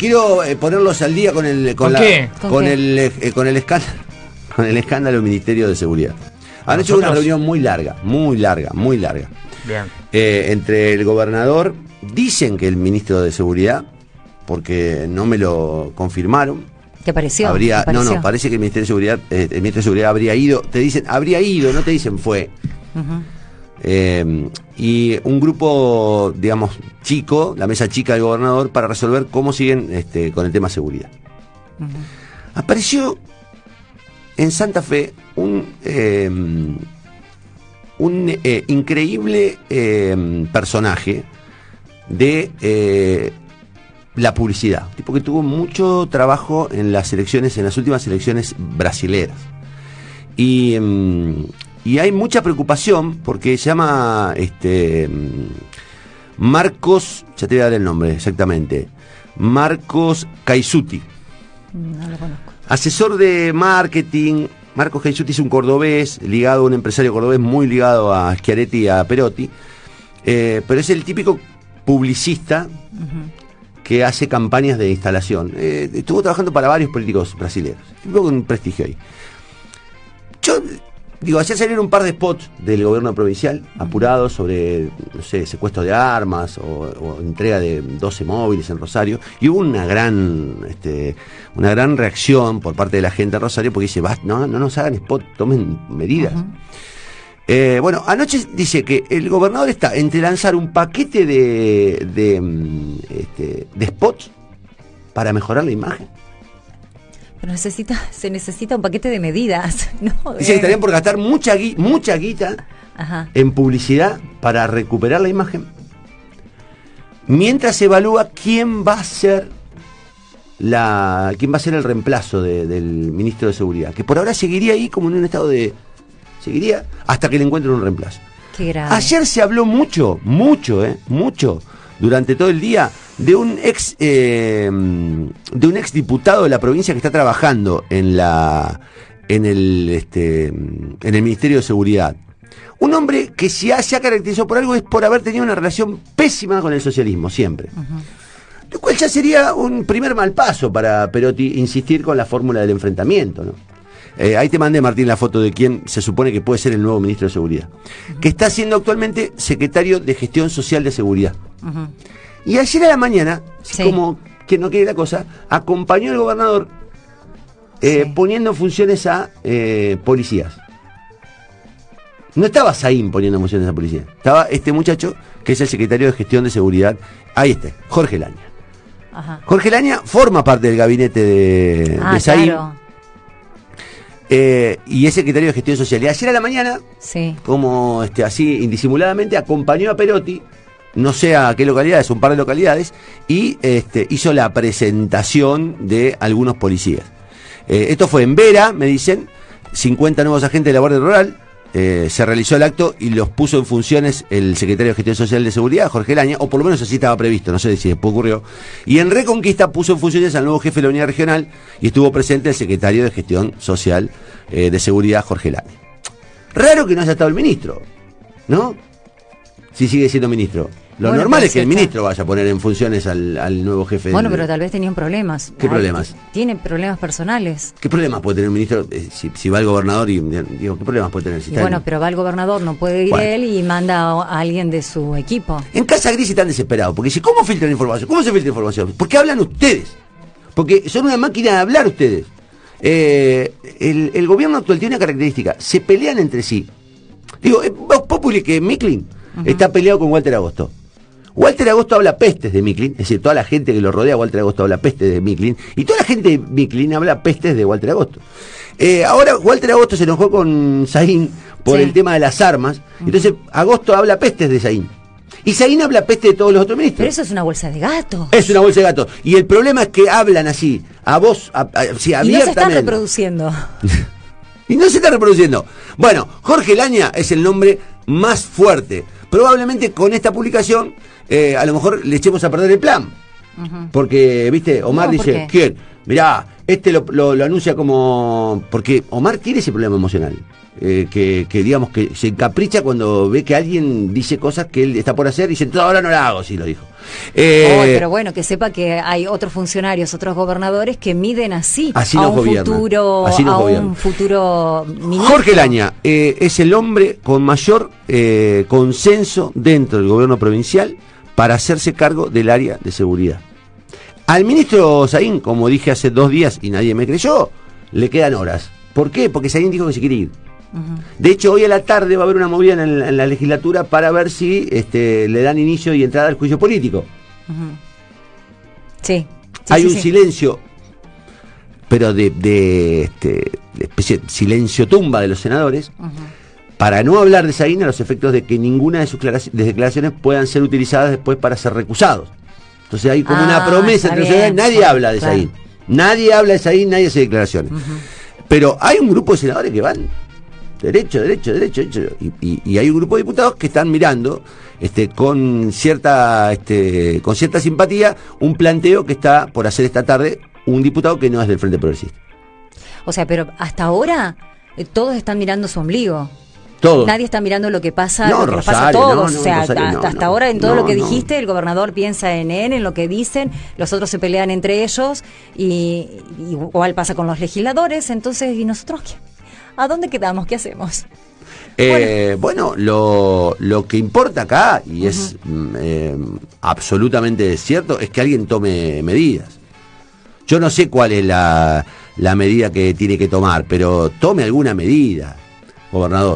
Quiero eh, ponerlos al día con el con, ¿Con la- qué? ¿Con con qué? el eh, con el escándalo con el escándalo del Ministerio de Seguridad. Anoche hubo una reunión muy larga, muy larga, muy larga Bien. eh, entre el gobernador, dicen que el ministro de Seguridad, porque no me lo confirmaron. ¿Te pareció? Habría, ¿Te no, pareció? no, parece que el Ministerio de Seguridad, eh, el ministro de Seguridad habría ido, te dicen, habría ido, no te dicen fue. Eh, y un grupo, digamos, chico, la mesa chica del gobernador, para resolver cómo siguen este, con el tema seguridad. Apareció en Santa Fe un, eh, un eh, increíble eh, personaje de eh, la publicidad, tipo que tuvo mucho trabajo en las elecciones, en las últimas elecciones brasileras. Y, mm, y hay mucha preocupación porque se llama este Marcos, ya te voy a dar el nombre exactamente, Marcos Caisuti. No lo conozco. Asesor de marketing, Marcos Caisuti es un cordobés, ligado a un empresario cordobés muy ligado a Schiaretti y a Perotti, eh, pero es el típico publicista que hace campañas de instalación. Eh, estuvo trabajando para varios políticos brasileños, tipo con prestigio ahí. Yo, digo, ayer salieron un par de spots del gobierno provincial apurados sobre, no sé, secuestro de armas o, o entrega de 12 móviles en Rosario. Y hubo una gran, este, una gran reacción por parte de la gente de Rosario porque dice, "Basta, no, no nos hagan spot, tomen medidas. Eh, bueno, anoche dice que el gobernador está entre lanzar un paquete de, de, mm, este, de spots para mejorar la imagen. Pero necesita, se necesita un paquete de medidas, ¿no? Dice que Eh, estarían por gastar mucha, gui- mucha guita Ajá. en publicidad para recuperar la imagen. Mientras se evalúa quién va a ser la quién va a ser el reemplazo de- del ministro de Seguridad, que por ahora seguiría ahí como en un estado de seguiría hasta que le encuentren un reemplazo. Qué grave. Ayer se habló mucho, mucho, eh, mucho, durante todo el día, de un ex eh, de un ex diputado de la provincia que está trabajando en la en el este en el Ministerio de Seguridad. Un hombre que si ha- se ha caracterizado por algo es por haber tenido una relación pésima con el socialismo, siempre. Lo cual ya sería un primer mal paso para Perotti insistir con la fórmula del enfrentamiento, ¿no? Eh, ahí te mandé, Martín, la foto de quien se supone que puede ser el nuevo ministro de Seguridad, que está siendo actualmente secretario de Gestión Social de Seguridad. Y ayer a la mañana, Sí. como quien no quiere la cosa, acompañó al gobernador eh, Sí. poniendo en funciones a eh, policías. No estaba Saín poniendo en funciones a policías. Estaba este muchacho, que es el secretario de Gestión de Seguridad. Ahí está, Jorge Laña. Ajá. Jorge Laña forma parte del gabinete de, Ah, de Saín claro. eh, y es secretario de Gestión Social. Y ayer a la mañana, Sí. como este, así indisimuladamente, acompañó a Perotti, no sé a qué localidades, un par de localidades, y este, hizo la presentación de algunos policías. Eh, esto fue en Vera, me dicen, 50 nuevos agentes de la Guardia Rural. eh, se realizó el acto y los puso en funciones el secretario de Gestión Social de Seguridad, Jorge Laña, o por lo menos así estaba previsto, no sé si después ocurrió. Y en Reconquista puso en funciones al nuevo jefe de la unidad regional y estuvo presente el secretario de Gestión Social eh, de Seguridad, Jorge Laña. Raro que no haya estado el ministro, ¿no? Si sigue siendo ministro. Lo Bueno, normal es que si el está- ministro vaya a poner en funciones al, al nuevo jefe. Bueno, del- pero tal vez tenían problemas. ¿Qué problemas? Tienen problemas personales. ¿Qué problemas puede tener el ministro eh, si, si va el gobernador y digo, qué problemas puede tener? Si Y bueno, en- pero va el gobernador, no puede ir Bueno. él y manda a alguien de su equipo. En Casa Gris están desesperados, porque dice, ¿cómo filtran información? ¿Cómo se filtra información? ¿Por qué hablan ustedes? Porque son una máquina de hablar ustedes. Eh, el, el gobierno actual tiene una característica, se pelean entre sí. Digo, es Vox Populi que Miklin está peleado con Walter Agosto. Walter Agosto habla pestes de Miklin, es decir, toda la gente que lo rodea Walter Agosto habla pestes de Miklin, y toda la gente de Miklin habla pestes de Walter Agosto. Eh, ahora Walter Agosto se enojó con Saín por Sí. el tema de las armas, entonces Agosto habla pestes de Saín. Y Saín habla peste de todos los otros ministros. Pero eso es una bolsa de gato. Es una bolsa de gato. Y el problema es que hablan así, a voz, a- a- así, y no se abiertamente. están reproduciendo. Y no se está reproduciendo. Bueno, Jorge Laña es el nombre más fuerte. Probablemente con esta publicación, eh, a lo mejor le echemos a perder el plan. Porque, viste, Omar No, ¿por dice? ¿quién? Mirá, este lo, lo- lo anuncia como... Porque Omar tiene ese problema emocional. eh, que, que, digamos que se encapricha cuando ve que alguien dice cosas que él está por hacer y dice, "No, ahora no la hago, sí lo dijo. Eh, Oh, pero bueno, que sepa que hay otros funcionarios, otros gobernadores que miden así, Así a un gobiernan, futuro, así a gobiernan. un futuro ministro. Jorge Laña eh, es el hombre con mayor eh, consenso dentro del gobierno provincial para hacerse cargo del área de seguridad. Al ministro Saín, como dije hace dos días y nadie me creyó, le quedan horas. ¿Por qué? Porque Saín dijo que se quiere ir. De hecho, hoy a la tarde va a haber una movida en, la- en la legislatura para ver si este, le dan inicio y entrada al juicio político. Sí. sí, Hay sí, un sí. silencio, pero de, de, este, de especie de silencio tumba de los senadores, para no hablar de Saín a los efectos de que ninguna de sus clara- de declaraciones puedan ser utilizadas después para ser recusados. Entonces hay como Ah, una promesa está entre los nadie habla de. Saín. Nadie habla de Saín, nadie hace declaraciones. Pero hay un grupo de senadores que van derecho, derecho, derecho, derecho. Y, y- y hay un grupo de diputados que están mirando este, con cierta este, con cierta simpatía un planteo que está por hacer esta tarde un diputado que no es del Frente Progresista. O sea, pero hasta ahora eh, todos están mirando su ombligo. Todo. Nadie está mirando lo que pasa, No, lo que pasa a todos. no, no, o sea, Rosario, hasta, hasta ahora en todo lo que dijiste, el gobernador piensa en él, en lo que dicen, los otros se pelean entre ellos y, y igual pasa con los legisladores. Entonces, ¿y nosotros qué? ¿A dónde quedamos? ¿Qué hacemos? Eh, bueno, lo, lo que importa acá, y es mm, eh, absolutamente cierto, es que alguien tome medidas. Yo no sé cuál es la, la medida que tiene que tomar, pero tome alguna medida, gobernador.